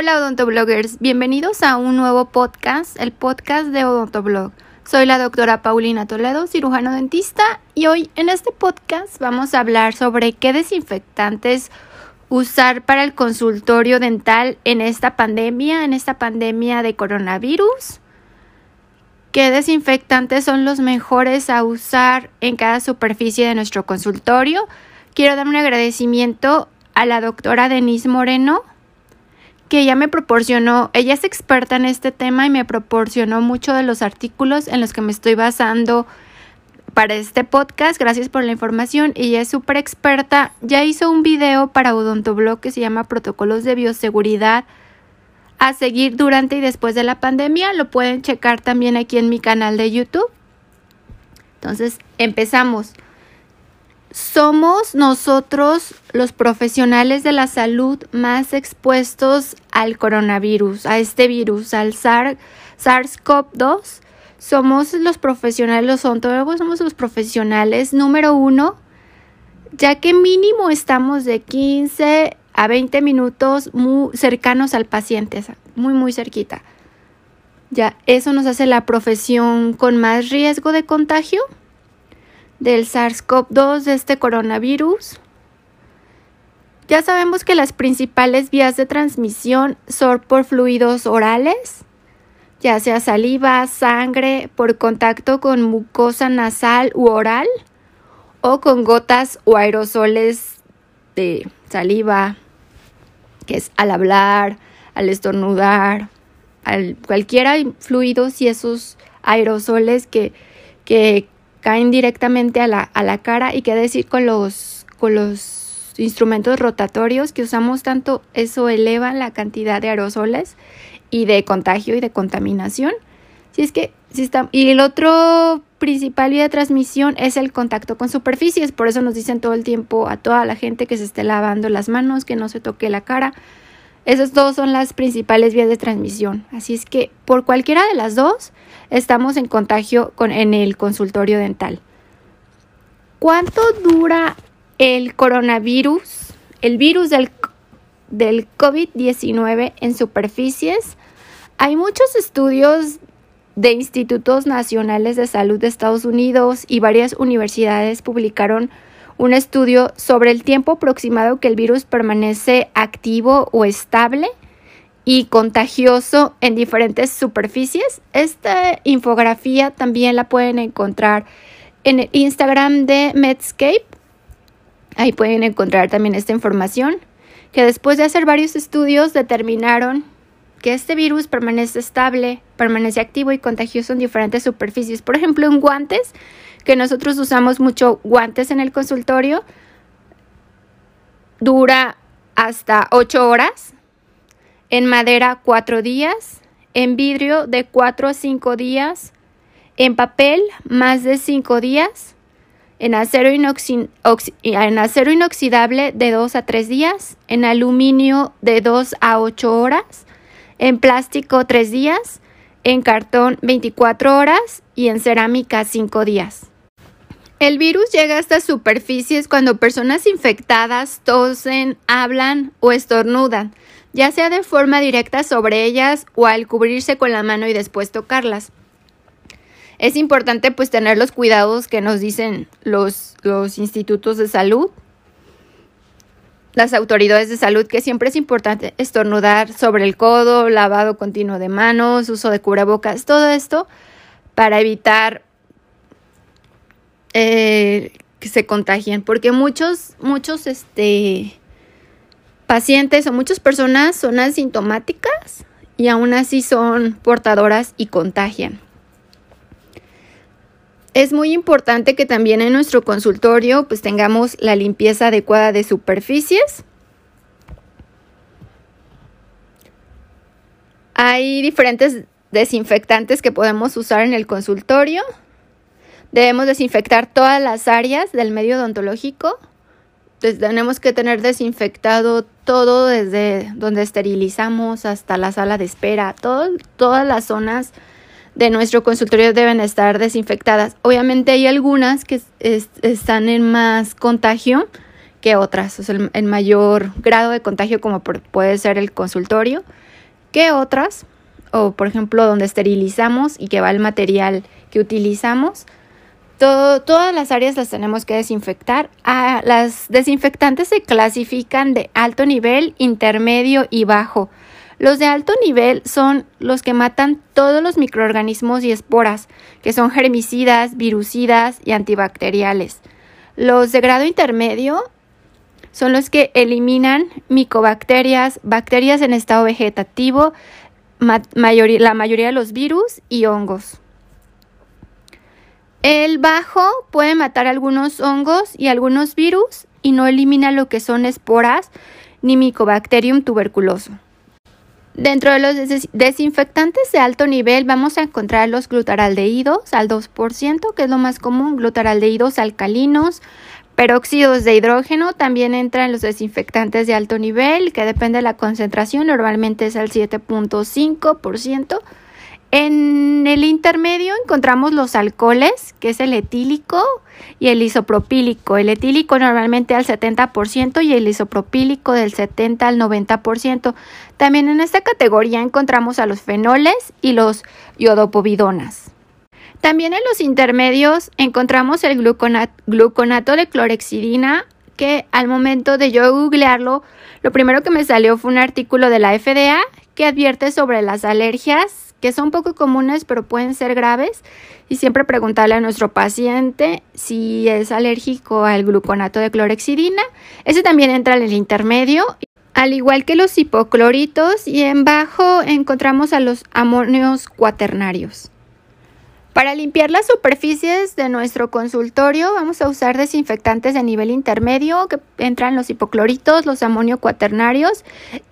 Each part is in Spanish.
Hola odontobloggers, bienvenidos a un nuevo podcast, el podcast de Odontoblog. Soy la doctora Paulina Toledo, cirujano dentista, y hoy en este podcast vamos a hablar sobre qué desinfectantes usar para el consultorio dental en esta pandemia, en esta pandemia de coronavirus. ¿Qué desinfectantes son los mejores a usar en cada superficie de nuestro consultorio? Quiero dar un agradecimiento a la doctora Denise Moreno, que ella me proporcionó, ella es experta en este tema y me proporcionó mucho de los artículos en los que me estoy basando para este podcast. Gracias por la información. Ella es súper experta. Ya hizo un video para Odontoblog que se llama Protocolos de Bioseguridad a seguir durante y después de la pandemia. Lo pueden checar también aquí en mi canal de YouTube. Entonces, empezamos somos nosotros los profesionales de la salud más expuestos al coronavirus, a este virus, al SARS-CoV-2. Somos los profesionales, los odontólogos somos los profesionales número uno, ya que mínimo estamos de 15 a 20 minutos muy cercanos al paciente, muy, muy cerquita. Ya, eso nos hace la profesión con más riesgo de contagio del SARS-CoV-2 de este coronavirus. Ya sabemos que las principales vías de transmisión son por fluidos orales, ya sea saliva, sangre, por contacto con mucosa nasal u oral, o con gotas o aerosoles de saliva, que es al hablar, al estornudar, al cualquiera fluidos y esos aerosoles que, que caen directamente a la, a la cara y qué decir con los, con los instrumentos rotatorios que usamos tanto, eso eleva la cantidad de aerosoles y de contagio y de contaminación. Si es que, si está, y el otro principal vía de transmisión es el contacto con superficies, por eso nos dicen todo el tiempo a toda la gente que se esté lavando las manos, que no se toque la cara. Esas dos son las principales vías de transmisión. Así es que por cualquiera de las dos estamos en contagio con, en el consultorio dental. ¿Cuánto dura el coronavirus, el virus del, del COVID-19 en superficies? Hay muchos estudios de institutos nacionales de salud de Estados Unidos y varias universidades publicaron un estudio sobre el tiempo aproximado que el virus permanece activo o estable y contagioso en diferentes superficies. Esta infografía también la pueden encontrar en el Instagram de Medscape. Ahí pueden encontrar también esta información, que después de hacer varios estudios determinaron que este virus permanece estable, permanece activo y contagioso en diferentes superficies. Por ejemplo, en guantes que nosotros usamos mucho guantes en el consultorio, dura hasta 8 horas, en madera 4 días, en vidrio de 4 a 5 días, en papel más de 5 días, en acero, en acero inoxidable de 2 a 3 días, en aluminio de 2 a 8 horas, en plástico 3 días, en cartón 24 horas y en cerámica 5 días. El virus llega a estas superficies cuando personas infectadas tosen, hablan o estornudan, ya sea de forma directa sobre ellas o al cubrirse con la mano y después tocarlas. Es importante pues tener los cuidados que nos dicen los, los institutos de salud, las autoridades de salud, que siempre es importante estornudar sobre el codo, lavado continuo de manos, uso de cubrebocas, todo esto para evitar eh, que se contagien, porque muchos, muchos, este, pacientes o muchas personas son asintomáticas y aún así son portadoras y contagian. Es muy importante que también en nuestro consultorio pues tengamos la limpieza adecuada de superficies. Hay diferentes desinfectantes que podemos usar en el consultorio. Debemos desinfectar todas las áreas del medio odontológico. tenemos que tener desinfectado todo desde donde esterilizamos hasta la sala de espera. todas las zonas de nuestro consultorio deben estar desinfectadas. Obviamente hay algunas que están en más contagio que otras, o sea, en mayor grado de contagio como puede ser el consultorio. que otras, o por ejemplo donde esterilizamos y que va el material que utilizamos. todas las áreas las tenemos que desinfectar. Ah, las desinfectantes se clasifican de alto nivel, intermedio y bajo. Los de alto nivel son los que matan todos los microorganismos y esporas, que son germicidas, virucidas y antibacteriales. Los de grado intermedio son los que eliminan micobacterias, bacterias en estado vegetativo, la mayoría de los virus y hongos. El bajo puede matar algunos hongos y algunos virus y no elimina lo que son esporas ni Mycobacterium tuberculoso. Dentro de los desinfectantes de alto nivel vamos a encontrar los glutaraldehídos al 2%, que es lo más común, glutaraldehídos alcalinos, peróxidos de hidrógeno, también entran los desinfectantes de alto nivel, que depende de la concentración, normalmente es al 7.5%. En el intermedio encontramos los alcoholes, que es el etílico y el isopropílico. El etílico normalmente al 70% y el isopropílico del 70 al 90%. También en esta categoría encontramos a los fenoles y los iodopovidonas. También en los intermedios encontramos el gluconato de clorexidina, que al momento de yo googlearlo, lo primero que me salió fue un artículo de la FDA que advierte sobre las alergias que son poco comunes pero pueden ser graves y siempre preguntarle a nuestro paciente si es alérgico al gluconato de clorexidina. Ese también entra en el intermedio, al igual que los hipocloritos y en bajo encontramos a los amonios cuaternarios. Para limpiar las superficies de nuestro consultorio vamos a usar desinfectantes de nivel intermedio que entran los hipocloritos, los amonio cuaternarios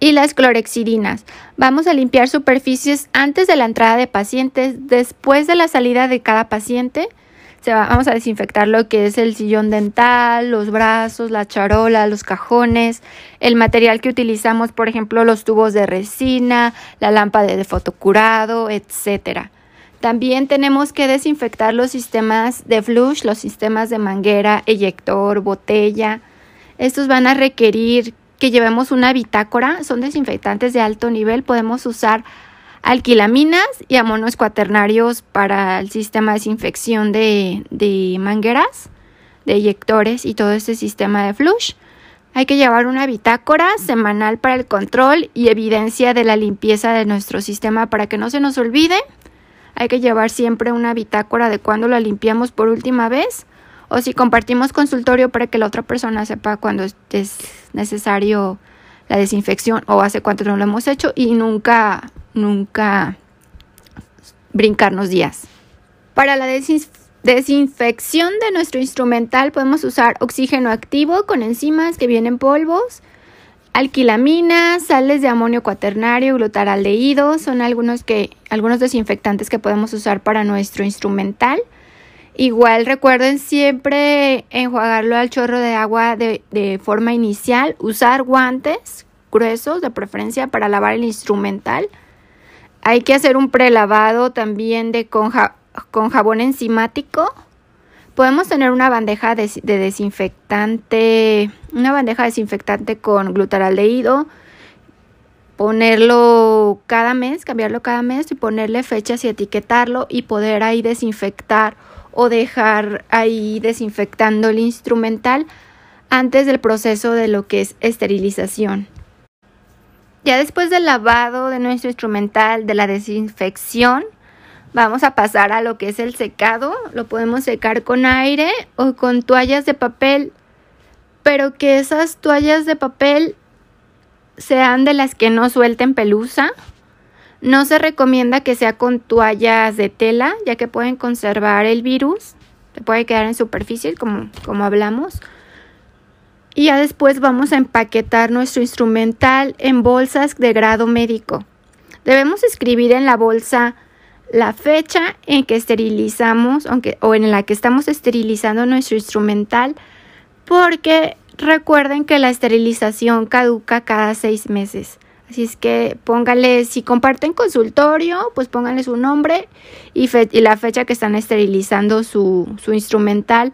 y las clorexidinas. Vamos a limpiar superficies antes de la entrada de pacientes, después de la salida de cada paciente. vamos a desinfectar lo que es el sillón dental, los brazos, la charola, los cajones, el material que utilizamos, por ejemplo, los tubos de resina, la lámpara de fotocurado, etcétera. También tenemos que desinfectar los sistemas de flush, los sistemas de manguera, eyector, botella. Estos van a requerir que llevemos una bitácora, son desinfectantes de alto nivel, podemos usar alquilaminas y amonos cuaternarios para el sistema de desinfección de, de mangueras, de eyectores y todo este sistema de flush. Hay que llevar una bitácora semanal para el control y evidencia de la limpieza de nuestro sistema para que no se nos olvide hay que llevar siempre una bitácora de cuándo la limpiamos por última vez o si compartimos consultorio para que la otra persona sepa cuándo es necesario la desinfección o hace cuánto no lo hemos hecho y nunca, nunca brincarnos días. Para la desinfección de nuestro instrumental podemos usar oxígeno activo con enzimas que vienen polvos, Alquilamina, sales de amonio cuaternario, glutaraldehído son algunos, que, algunos desinfectantes que podemos usar para nuestro instrumental. Igual recuerden siempre enjuagarlo al chorro de agua de, forma inicial, usar guantes gruesos de preferencia para lavar el instrumental. Hay que hacer un prelavado también de con jabón enzimático Podemos tener una bandeja de, desinfectante, una bandeja desinfectante con glutaraldehído, ponerlo cada mes, cambiarlo cada mes y ponerle fechas y etiquetarlo y poder ahí desinfectar o dejar ahí desinfectando el instrumental antes del proceso de lo que es esterilización. Ya después del lavado de nuestro instrumental, de la desinfección, Vamos a pasar a lo que es el secado. Lo podemos secar con aire o con toallas de papel, pero que esas toallas de papel sean de las que no suelten pelusa. No se recomienda que sea con toallas de tela, ya que pueden conservar el virus. Se puede quedar en superficie, como, como hablamos. Y ya después vamos a empaquetar nuestro instrumental en bolsas de grado médico. Debemos escribir en la bolsa la fecha en que esterilizamos aunque, o en la que estamos esterilizando nuestro instrumental porque recuerden que la esterilización caduca cada seis meses. Así es que póngale, si comparten consultorio, pues pónganle su nombre y, y la fecha que están esterilizando su, su, instrumental.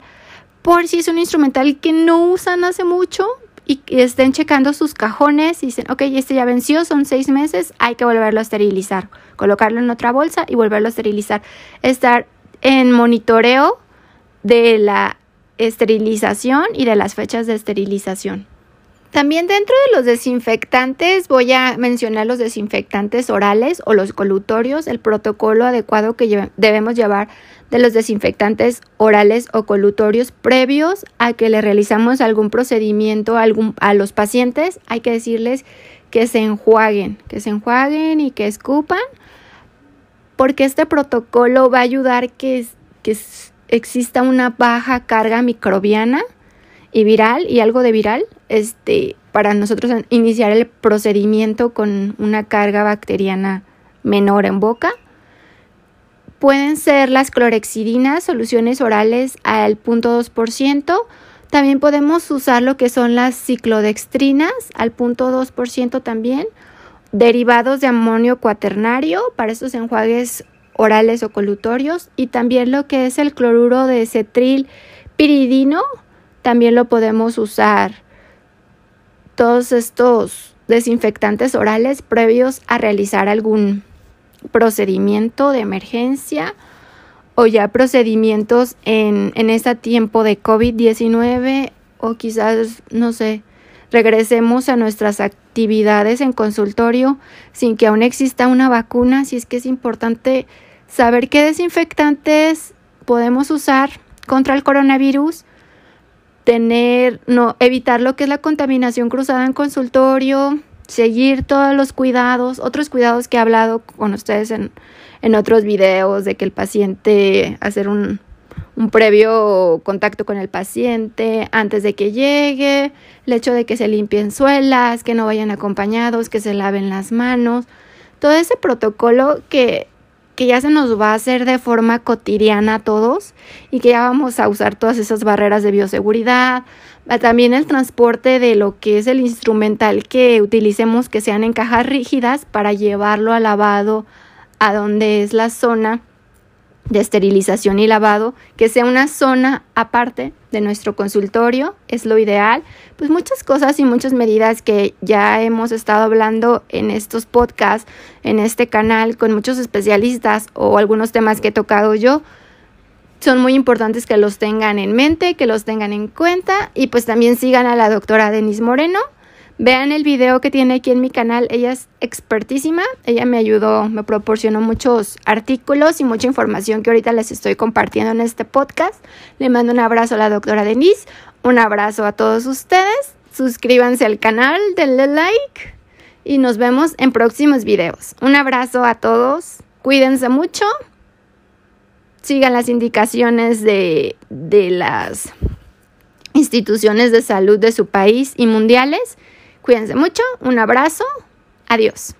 Por si es un instrumental que no usan hace mucho y estén checando sus cajones y dicen, ok, este ya venció, son seis meses, hay que volverlo a esterilizar, colocarlo en otra bolsa y volverlo a esterilizar. Estar en monitoreo de la esterilización y de las fechas de esterilización. También dentro de los desinfectantes voy a mencionar los desinfectantes orales o los colutorios, el protocolo adecuado que debemos llevar de los desinfectantes orales o colutorios previos a que le realizamos algún procedimiento a, algún, a los pacientes. Hay que decirles que se enjuaguen, que se enjuaguen y que escupan, porque este protocolo va a ayudar que, que exista una baja carga microbiana y viral y algo de viral este, para nosotros iniciar el procedimiento con una carga bacteriana menor en boca. Pueden ser las clorexidinas, soluciones orales al 0.2%. También podemos usar lo que son las ciclodextrinas al 0.2% también. Derivados de amonio cuaternario para estos enjuagues orales o colutorios. Y también lo que es el cloruro de cetril piridino también lo podemos usar. Todos estos desinfectantes orales previos a realizar algún procedimiento de emergencia o ya procedimientos en, en este tiempo de COVID-19 o quizás, no sé, regresemos a nuestras actividades en consultorio sin que aún exista una vacuna, si es que es importante saber qué desinfectantes podemos usar contra el coronavirus tener, no, evitar lo que es la contaminación cruzada en consultorio, seguir todos los cuidados, otros cuidados que he hablado con ustedes en, en otros videos, de que el paciente, hacer un, un previo contacto con el paciente antes de que llegue, el hecho de que se limpien suelas, que no vayan acompañados, que se laven las manos, todo ese protocolo que que ya se nos va a hacer de forma cotidiana a todos y que ya vamos a usar todas esas barreras de bioseguridad, también el transporte de lo que es el instrumental que utilicemos que sean en cajas rígidas para llevarlo al lavado a donde es la zona de esterilización y lavado, que sea una zona aparte de nuestro consultorio, es lo ideal. Pues muchas cosas y muchas medidas que ya hemos estado hablando en estos podcasts, en este canal, con muchos especialistas o algunos temas que he tocado yo, son muy importantes que los tengan en mente, que los tengan en cuenta y pues también sigan a la doctora Denise Moreno Vean el video que tiene aquí en mi canal, ella es expertísima, ella me ayudó, me proporcionó muchos artículos y mucha información que ahorita les estoy compartiendo en este podcast. Le mando un abrazo a la doctora Denise, un abrazo a todos ustedes, suscríbanse al canal, denle like y nos vemos en próximos videos. Un abrazo a todos, cuídense mucho, sigan las indicaciones de, de las instituciones de salud de su país y mundiales Cuídense mucho, un abrazo, adiós.